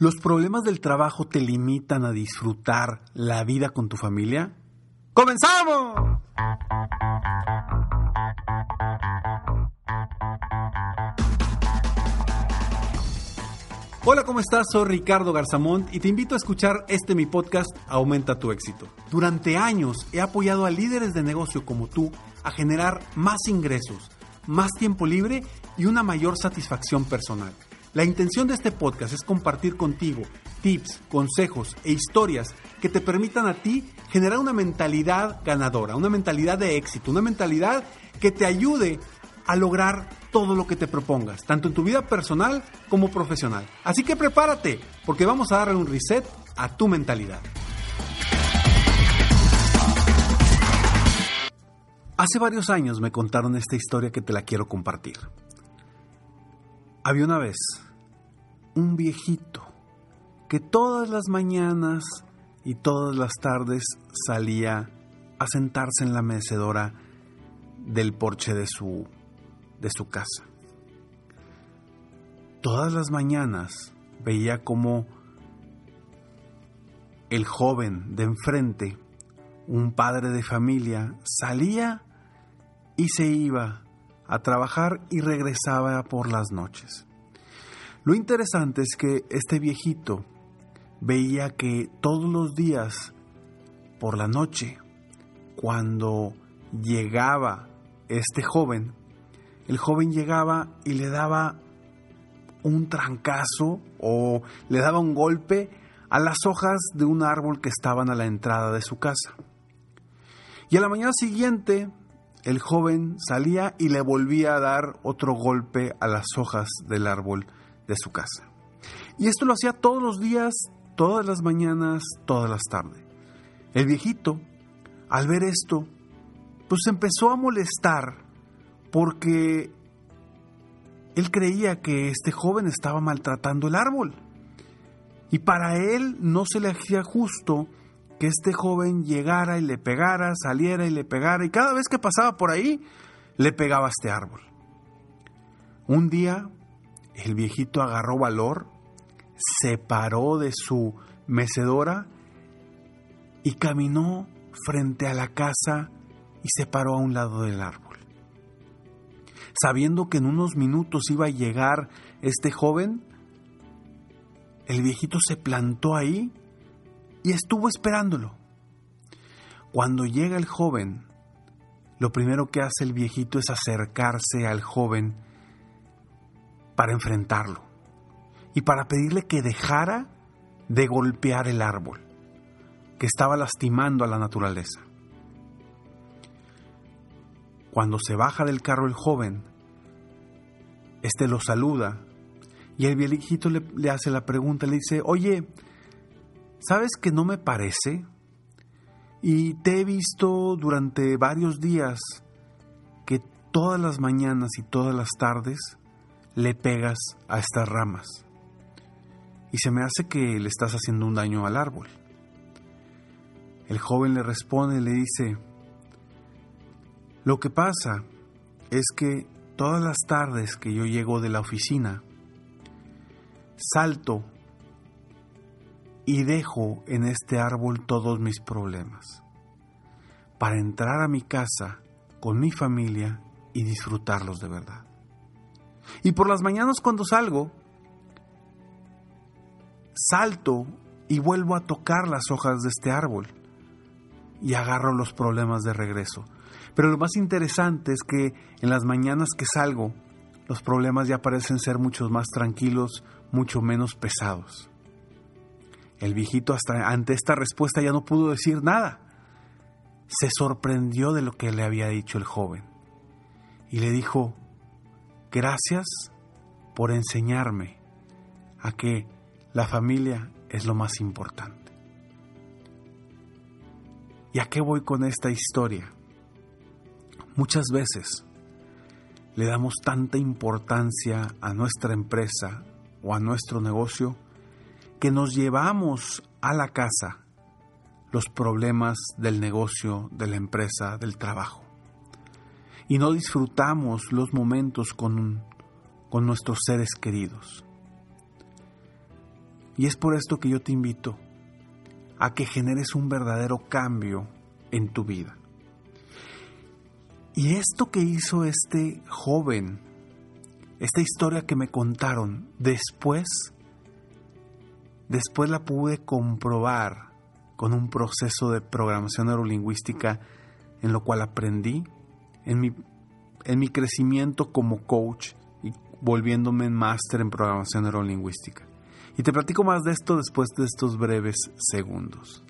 ¿Los problemas del trabajo te limitan a disfrutar la vida con tu familia? ¡Comenzamos! Hola, ¿cómo estás? Soy Ricardo Garzamont y te invito a escuchar este mi podcast Aumenta tu éxito. Durante años he apoyado a líderes de negocio como tú a generar más ingresos, más tiempo libre y una mayor satisfacción personal. La intención de este podcast es compartir contigo tips, consejos e historias que te permitan a ti generar una mentalidad ganadora, una mentalidad de éxito, una mentalidad que te ayude a lograr todo lo que te propongas, tanto en tu vida personal como profesional. Así que prepárate, porque vamos a darle un reset a tu mentalidad. Hace varios años me contaron esta historia que te la quiero compartir. Había una vez un viejito que todas las mañanas y todas las tardes salía a sentarse en la mecedora del porche de su, de su casa. Todas las mañanas veía como el joven de enfrente, un padre de familia, salía y se iba a trabajar y regresaba por las noches. Lo interesante es que este viejito veía que todos los días por la noche, cuando llegaba este joven, el joven llegaba y le daba un trancazo o le daba un golpe a las hojas de un árbol que estaban a la entrada de su casa. Y a la mañana siguiente, el joven salía y le volvía a dar otro golpe a las hojas del árbol de su casa. Y esto lo hacía todos los días, todas las mañanas, todas las tardes. El viejito, al ver esto, pues empezó a molestar porque él creía que este joven estaba maltratando el árbol. Y para él no se le hacía justo que este joven llegara y le pegara, saliera y le pegara, y cada vez que pasaba por ahí, le pegaba a este árbol. Un día el viejito agarró valor, se paró de su mecedora y caminó frente a la casa y se paró a un lado del árbol. Sabiendo que en unos minutos iba a llegar este joven, el viejito se plantó ahí y estuvo esperándolo. Cuando llega el joven, lo primero que hace el viejito es acercarse al joven para enfrentarlo y para pedirle que dejara de golpear el árbol que estaba lastimando a la naturaleza. Cuando se baja del carro el joven, este lo saluda y el viejito le, hace la pregunta, le dice, oye, ¿sabes que no me parece? Y te he visto durante varios días que todas las mañanas y todas las tardes le pegas a estas ramas. Y se me hace que le estás haciendo un daño al árbol. El joven le responde y le dice, lo que pasa es que todas las tardes que yo llego de la oficina, salto y dejo en este árbol todos mis problemas, para entrar a mi casa con mi familia y disfrutarlos de verdad. Y por las mañanas cuando salgo, salto y vuelvo a tocar las hojas de este árbol y agarro los problemas de regreso. Pero lo más interesante es que en las mañanas que salgo, los problemas ya parecen ser mucho más tranquilos, mucho menos pesados. El viejito hasta ante esta respuesta ya no pudo decir nada. Se sorprendió de lo que le había dicho el joven y le dijo, Gracias por enseñarme a que la familia es lo más importante. ¿Y a qué voy con esta historia? Muchas veces le damos tanta importancia a nuestra empresa o a nuestro negocio que nos llevamos a la casa los problemas del negocio, de la empresa, del trabajo y no disfrutamos los momentos con, con nuestros seres queridos. Y es por esto que yo te invito a que generes un verdadero cambio en tu vida. Y esto que hizo este joven, esta historia que me contaron, después, después la pude comprobar con un proceso de programación neurolingüística en lo cual aprendí en mi, en mi crecimiento como coach y volviéndome máster en programación neurolingüística. Y te platico más de esto después de estos breves segundos.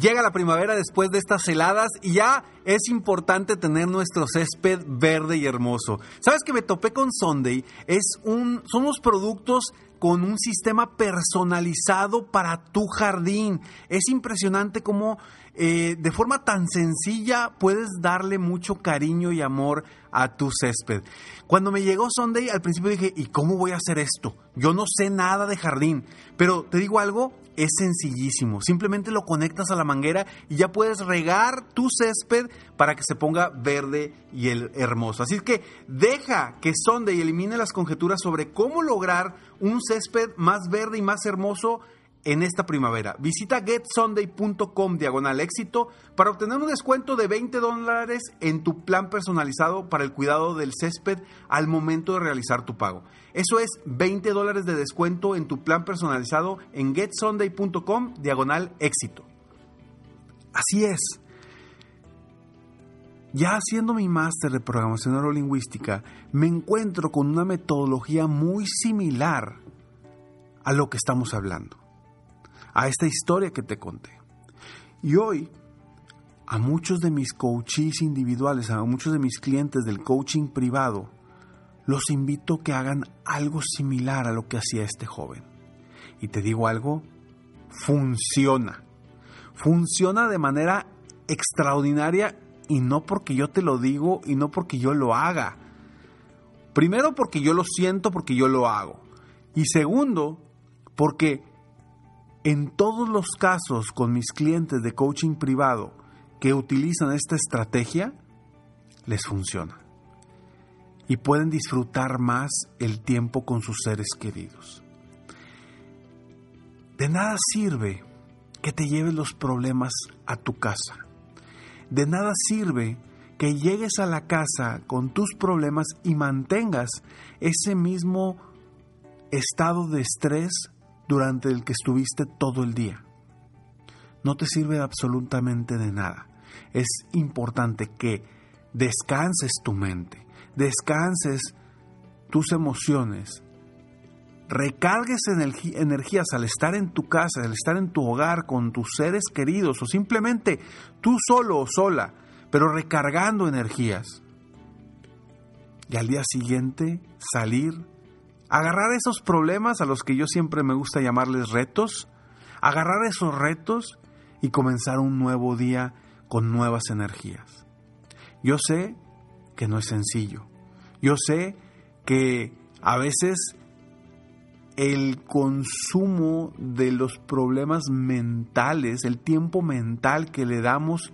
Llega la primavera después de estas heladas y ya es importante tener nuestro césped verde y hermoso. ¿Sabes que me topé con Sunday? Es un, somos productos con un sistema personalizado para tu jardín. Es impresionante cómo eh, de forma tan sencilla puedes darle mucho cariño y amor a tu césped. Cuando me llegó Sunday, al principio dije, ¿y cómo voy a hacer esto? Yo no sé nada de jardín, pero te digo algo, es sencillísimo. Simplemente lo conectas a la manguera y ya puedes regar tu césped para que se ponga verde y el hermoso. Así que deja que Sunday elimine las conjeturas sobre cómo lograr un césped más verde y más hermoso en esta primavera. Visita getsunday.com diagonal éxito para obtener un descuento de 20 dólares en tu plan personalizado para el cuidado del césped al momento de realizar tu pago. Eso es 20 dólares de descuento en tu plan personalizado en getsunday.com diagonal éxito. Así es. Ya haciendo mi máster de programación neurolingüística, me encuentro con una metodología muy similar a lo que estamos hablando a esta historia que te conté. Y hoy, a muchos de mis coaches individuales, a muchos de mis clientes del coaching privado, los invito a que hagan algo similar a lo que hacía este joven. Y te digo algo, funciona. Funciona de manera extraordinaria y no porque yo te lo digo y no porque yo lo haga. Primero porque yo lo siento, porque yo lo hago. Y segundo, porque en todos los casos con mis clientes de coaching privado que utilizan esta estrategia, les funciona. Y pueden disfrutar más el tiempo con sus seres queridos. De nada sirve que te lleves los problemas a tu casa. De nada sirve que llegues a la casa con tus problemas y mantengas ese mismo estado de estrés durante el que estuviste todo el día. No te sirve absolutamente de nada. Es importante que descanses tu mente, descanses tus emociones, recargues energías al estar en tu casa, al estar en tu hogar con tus seres queridos o simplemente tú solo o sola, pero recargando energías. Y al día siguiente salir agarrar esos problemas a los que yo siempre me gusta llamarles retos, agarrar esos retos y comenzar un nuevo día con nuevas energías. Yo sé que no es sencillo. Yo sé que a veces el consumo de los problemas mentales, el tiempo mental que le damos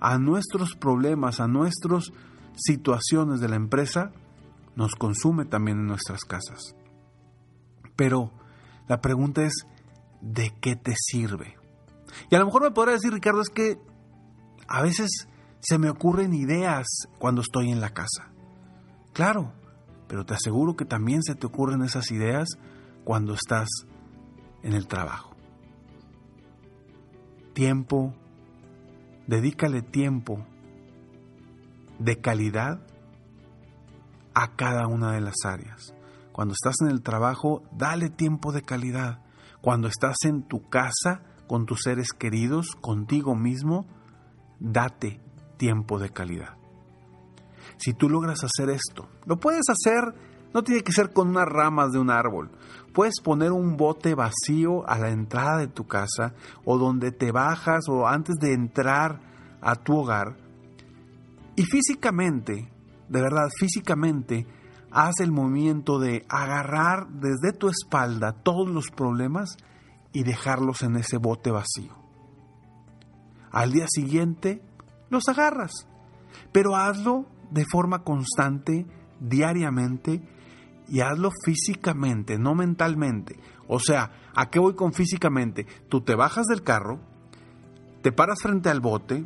a nuestros problemas, a nuestras situaciones de la empresa, nos consume también en nuestras casas. Pero la pregunta es, ¿de qué te sirve? Y a lo mejor me podrá decir, Ricardo, es que a veces se me ocurren ideas cuando estoy en la casa. Claro, pero te aseguro que también se te ocurren esas ideas cuando estás en el trabajo. Tiempo, dedícale tiempo de calidad a cada una de las áreas. Cuando estás en el trabajo, dale tiempo de calidad. Cuando estás en tu casa, con tus seres queridos, contigo mismo, date tiempo de calidad. Si tú logras hacer esto, lo puedes hacer, no tiene que ser con unas ramas de un árbol. Puedes poner un bote vacío a la entrada de tu casa o donde te bajas o antes de entrar a tu hogar. Y físicamente de verdad, físicamente, haz el movimiento de agarrar desde tu espalda todos los problemas y dejarlos en ese bote vacío. Al día siguiente, los agarras, pero hazlo de forma constante, diariamente, y hazlo físicamente, no mentalmente. O sea, ¿a qué voy con físicamente? Tú te bajas del carro, te paras frente al bote,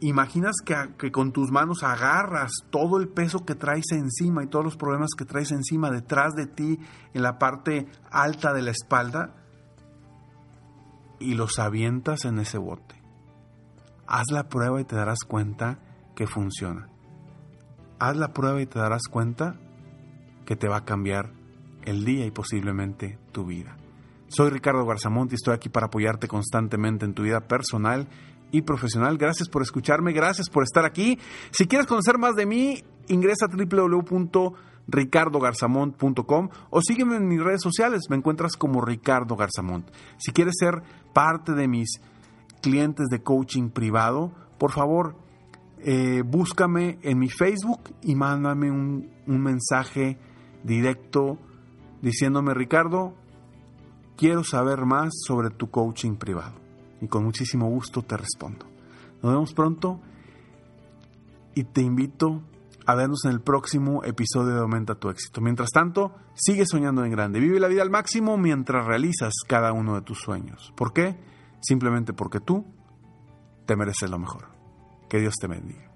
imaginas que, que, con tus manos agarras todo el peso que traes encima y todos los problemas que traes encima detrás de ti en la parte alta de la espalda y los avientas en ese bote. Haz la prueba y te darás cuenta que funciona. Haz la prueba y te darás cuenta que te va a cambiar el día y posiblemente tu vida. Soy Ricardo Garzamont y estoy aquí para apoyarte constantemente en tu vida personal y profesional. Gracias por escucharme, gracias por estar aquí. Si quieres conocer más de mí, ingresa a www.ricardogarzamont.com o sígueme en mis redes sociales, me encuentras como Ricardo Garzamont. Si quieres ser parte de mis clientes de coaching privado, por favor, eh, búscame en mi Facebook y mándame un mensaje directo diciéndome, Ricardo, quiero saber más sobre tu coaching privado. Y con muchísimo gusto te respondo. Nos vemos pronto y te invito a vernos en el próximo episodio de Aumenta tu éxito. Mientras tanto, sigue soñando en grande. Vive la vida al máximo mientras realizas cada uno de tus sueños. ¿Por qué? Simplemente porque tú te mereces lo mejor. Que Dios te bendiga.